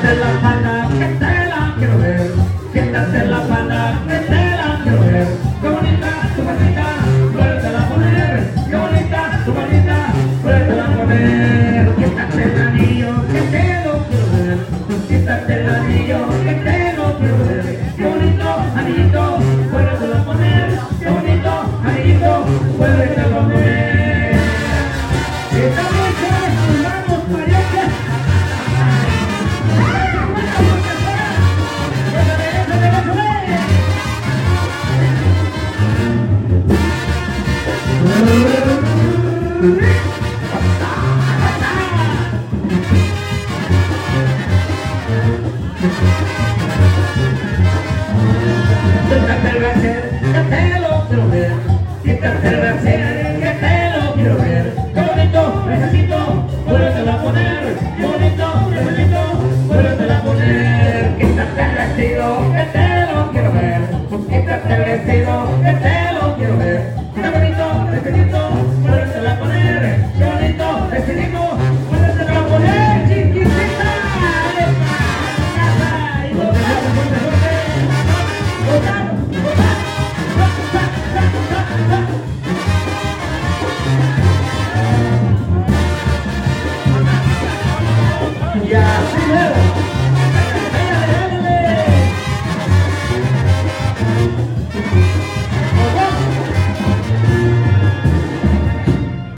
Quítate la pana, que te la quiero ver. Quítate la pana, que te la quiero ver. Qué bonita tu manita, vuelve a poner. Qué bonita tu manita, vuelve a poner. Quítate el anillo, que te lo quiero ver. Quítate el anillo, que te Quítate el brasier, que te lo quiero ver. Quítate el brasier, Yeah.